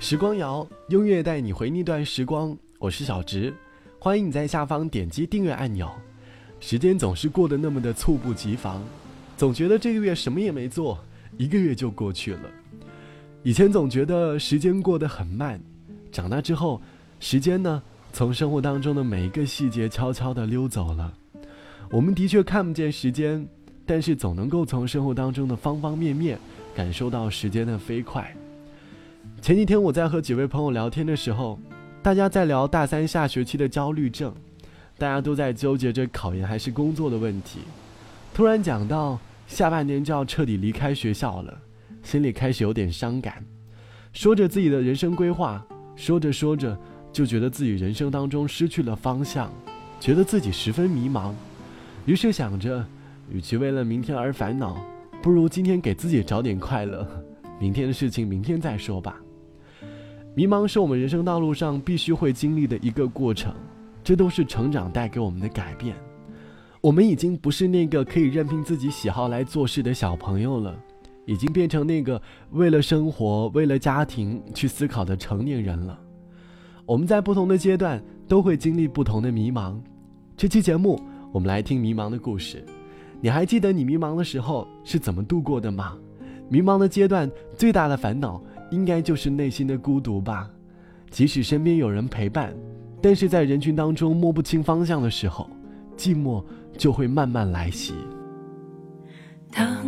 时光谣，音乐带你回那段时光。我是小直，欢迎你在下方点击订阅按钮。时间总是过得那么的猝不及防，总觉得这个月什么也没做，一个月就过去了。以前总觉得时间过得很慢，长大之后，时间呢，从生活当中的每一个细节悄悄地溜走了。我们的确看不见时间，但是总能够从生活当中的方方面面感受到时间的飞快。前几天我在和几位朋友聊天的时候，大家在聊大三下学期的焦虑症，大家都在纠结着考研还是工作的问题。突然讲到下半年就要彻底离开学校了，心里开始有点伤感。说着自己的人生规划，说着说着就觉得自己人生当中失去了方向，觉得自己十分迷茫。于是想着，与其为了明天而烦恼，不如今天给自己找点快乐，明天的事情明天再说吧。迷茫是我们人生道路上必须会经历的一个过程，这都是成长带给我们的改变。我们已经不是那个可以任凭自己喜好来做事的小朋友了，已经变成那个为了生活、为了家庭去思考的成年人了。我们在不同的阶段都会经历不同的迷茫。这期节目，我们来听迷茫的故事。你还记得你迷茫的时候是怎么度过的吗？迷茫的阶段最大的烦恼。应该就是内心的孤独吧，即使身边有人陪伴，但是在人群当中摸不清方向的时候，寂寞就会慢慢来袭。当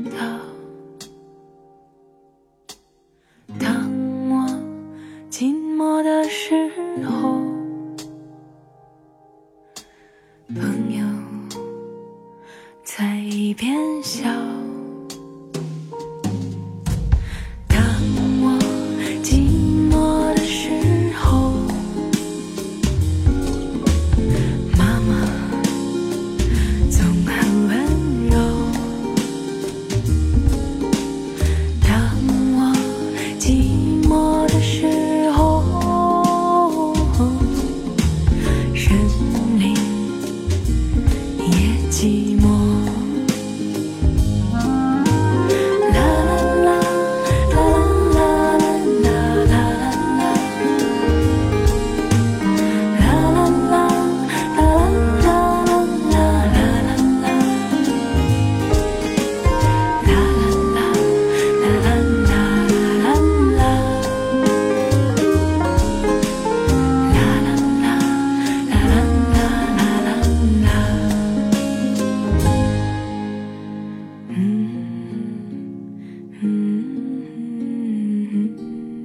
到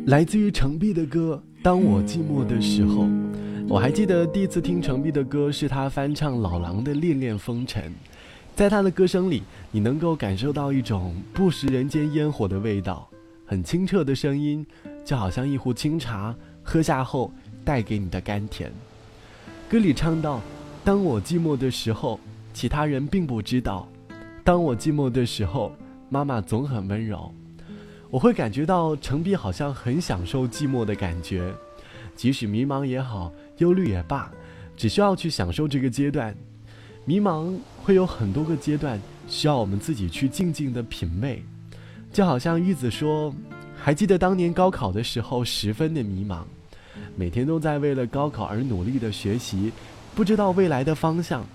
来自于程璧的歌《当我寂寞的时候》。我还记得第一次听程璧的歌，是他翻唱老狼的《恋恋风尘》。在他的歌声里，你能够感受到一种不食人间烟火的味道，很清澈的声音，就好像一壶清茶，喝下后带给你的甘甜。歌里唱到：“当我寂寞的时候，其他人并不知道；当我寂寞的时候，妈妈总很温柔。”我会感觉到程璧好像很享受寂寞的感觉，即使迷茫也好，忧虑也罢，只需要去享受这个阶段。迷茫会有很多个阶段，需要我们自己去静静的品味。就好像玉子说：“还记得当年高考的时候，十分的迷茫，每天都在为了高考而努力的学习，不知道未来的方向，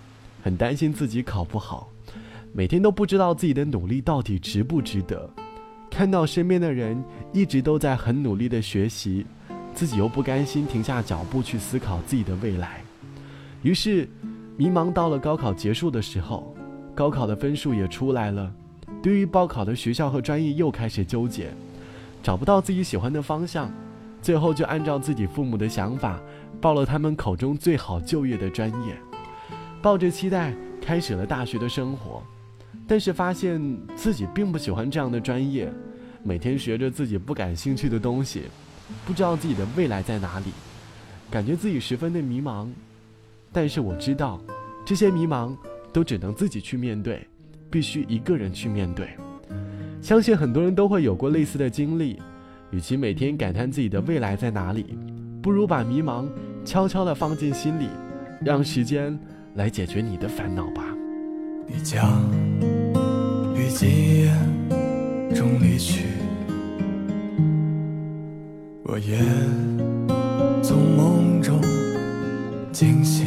很担心自己考不好，每天都不知道自己的努力到底值不值得。”看到身边的人一直都在很努力的学习，自己又不甘心停下脚步去思考自己的未来，于是迷茫到了高考结束的时候，高考的分数也出来了，对于报考的学校和专业又开始纠结，找不到自己喜欢的方向，最后就按照自己父母的想法报了他们口中最好就业的专业，抱着期待开始了大学的生活。但是发现自己并不喜欢这样的专业，每天学着自己不感兴趣的东西，不知道自己的未来在哪里，感觉自己十分的迷茫。但是我知道，这些迷茫都只能自己去面对，必须一个人去面对。相信很多人都会有过类似的经历，与其每天感叹自己的未来在哪里，不如把迷茫悄悄地放进心里，让时间来解决你的烦恼吧。你将。今夜中离去，我也从梦中惊醒。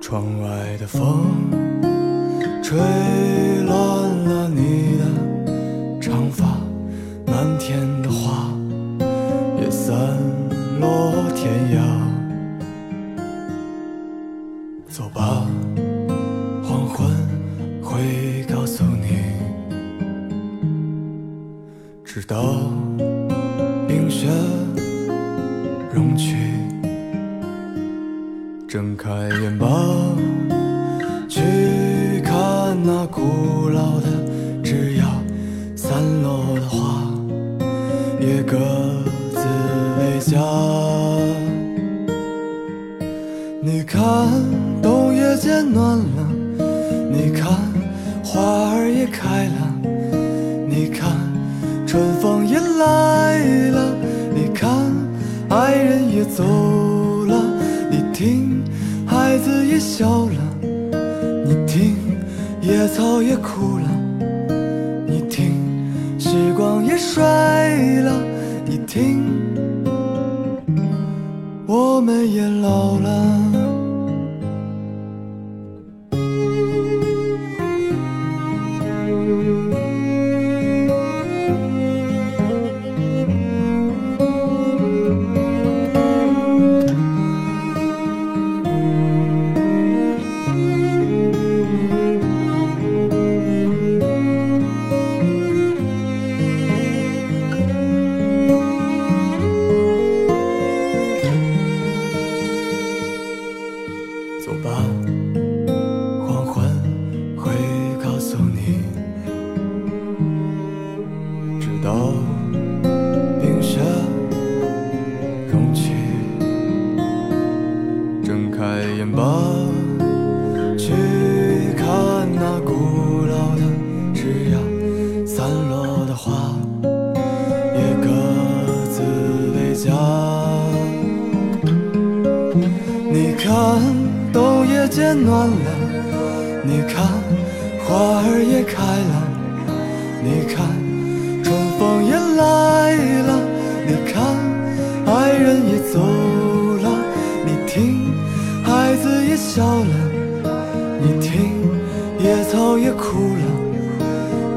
窗外的风吹乱了你的长发，漫天的花也散落天涯。走吧。各自为家。你看，冬夜渐暖了，你看，花儿也开了，你看。春风也来了，你看，爱人也走了，你听，孩子也笑了，你听，野草也枯了，我们也老了。啊你看，春风也来了，你看，爱人也走了，你听，孩子也笑了，你听，野草也枯了，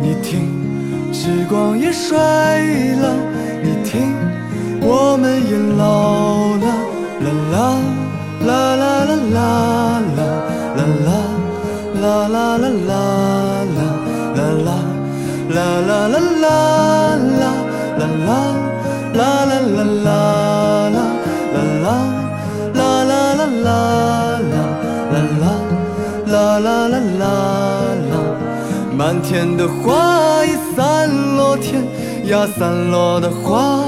你听，时光也衰了，你听，我们也老。啦啦啦啦啦啦啦啦啦啦啦啦啦啦啦啦啦啦啦满天的花已散落，天涯散落的花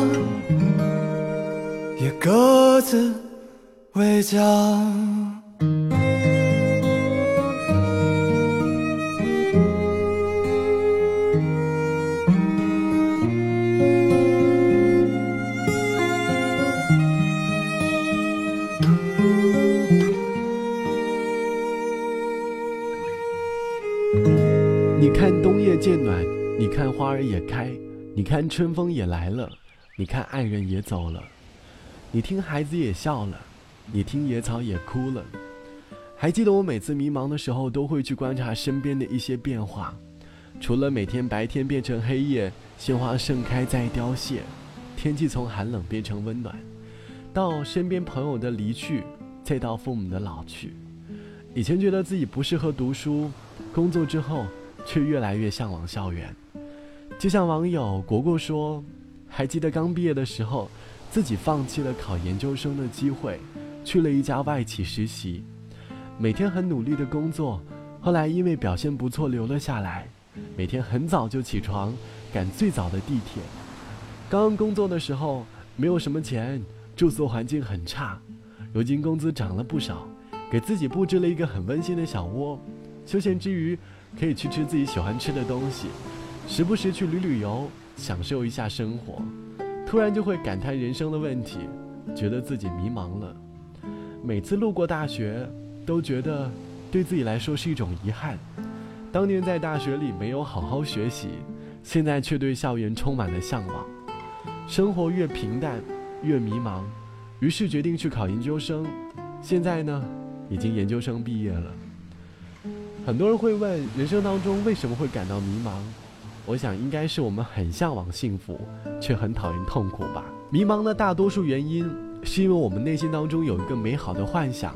也各自回家。你看冬夜渐暖，你看花儿也开，你看春风也来了，你看爱人也走了，你听孩子也笑了，你听野草也哭了。还记得我每次迷茫的时候，都会去观察身边的一些变化，除了每天白天变成黑夜，鲜花盛开再凋谢，天气从寒冷变成温暖，到身边朋友的离去，再到父母的老去。以前觉得自己不适合读书，工作之后。却越来越向往校园，就像网友果果说：“还记得刚毕业的时候，自己放弃了考研究生的机会，去了一家外企实习，每天很努力的工作。后来因为表现不错留了下来，每天很早就起床，赶最早的地铁。刚工作的时候没有什么钱，住宿环境很差，如今工资涨了不少，给自己布置了一个很温馨的小窝，休闲之余。”可以去吃自己喜欢吃的东西，时不时去旅旅游，享受一下生活。突然就会感叹人生的问题，觉得自己迷茫了。每次路过大学，都觉得对自己来说是一种遗憾。当年在大学里没有好好学习，现在却对校园充满了向往。生活越平淡，越迷茫，于是决定去考研究生。现在呢，已经研究生毕业了。很多人会问，人生当中为什么会感到迷茫？我想应该是我们很向往幸福，却很讨厌痛苦吧。迷茫的大多数原因，是因为我们内心当中有一个美好的幻想，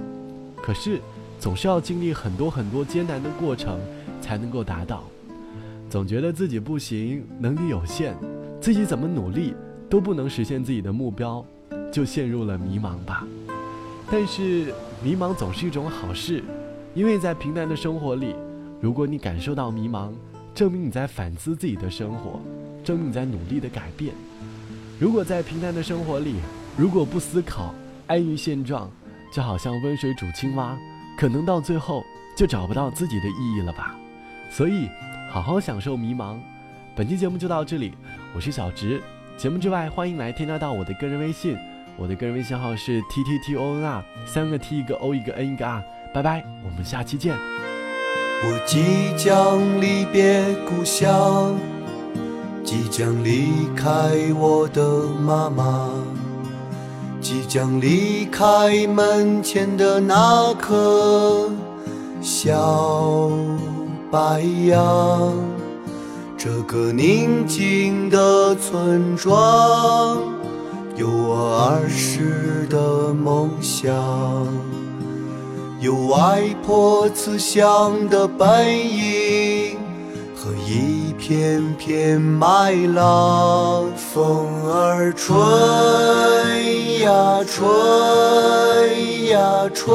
可是总是要经历很多很多艰难的过程才能够达到。总觉得自己不行，能力有限，自己怎么努力都不能实现自己的目标，就陷入了迷茫吧。但是迷茫总是一种好事。因为在平淡的生活里，如果你感受到迷茫，证明你在反思自己的生活，证明你在努力的改变。如果在平淡的生活里，如果不思考，安于现状，就好像温水煮青蛙，可能到最后就找不到自己的意义了吧。所以，好好享受迷茫。本期节目就到这里，我是小直。节目之外，欢迎来添加到我的个人微信，我的个人微信号是 t t t o n r，三个 t 一个 o 一个 n 一个 r。拜拜，我们下期见。我即将离别故乡，即将离开我的妈妈，即将离开门前的那棵小白杨。这个宁静的村庄，有我儿时的梦想。有外婆慈祥的背影和一片片麦浪，风儿吹呀吹呀吹，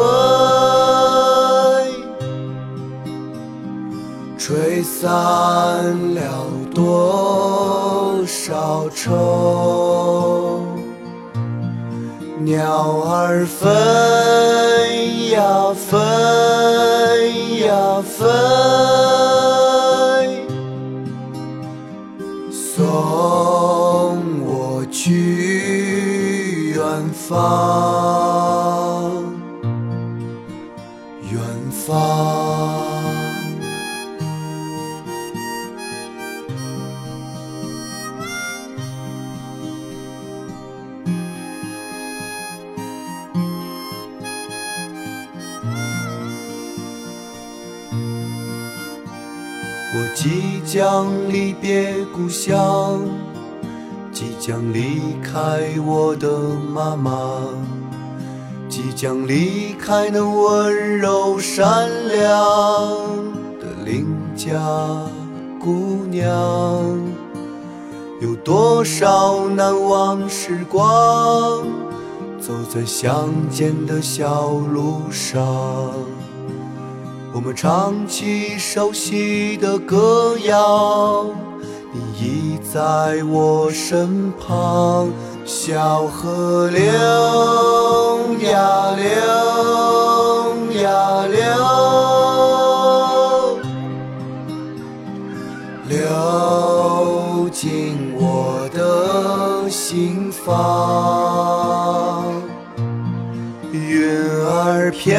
吹散了多少愁。鸟儿飞呀飞呀飞，送我去远方，我即将离别故乡，即将离开我的妈妈，即将离开那温柔善良的邻家姑娘。有多少难忘时光，走在乡间的小路上，我们唱起熟悉的歌谣，你已在我身旁。小河流呀流呀流，流进我的心房。云儿飘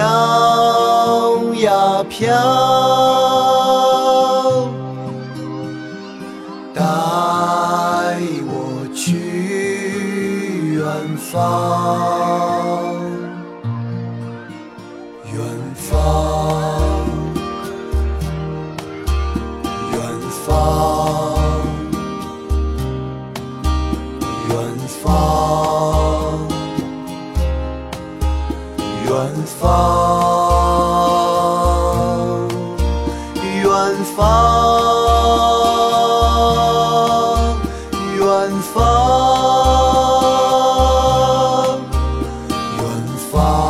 飘呀飘带我去远方。吹，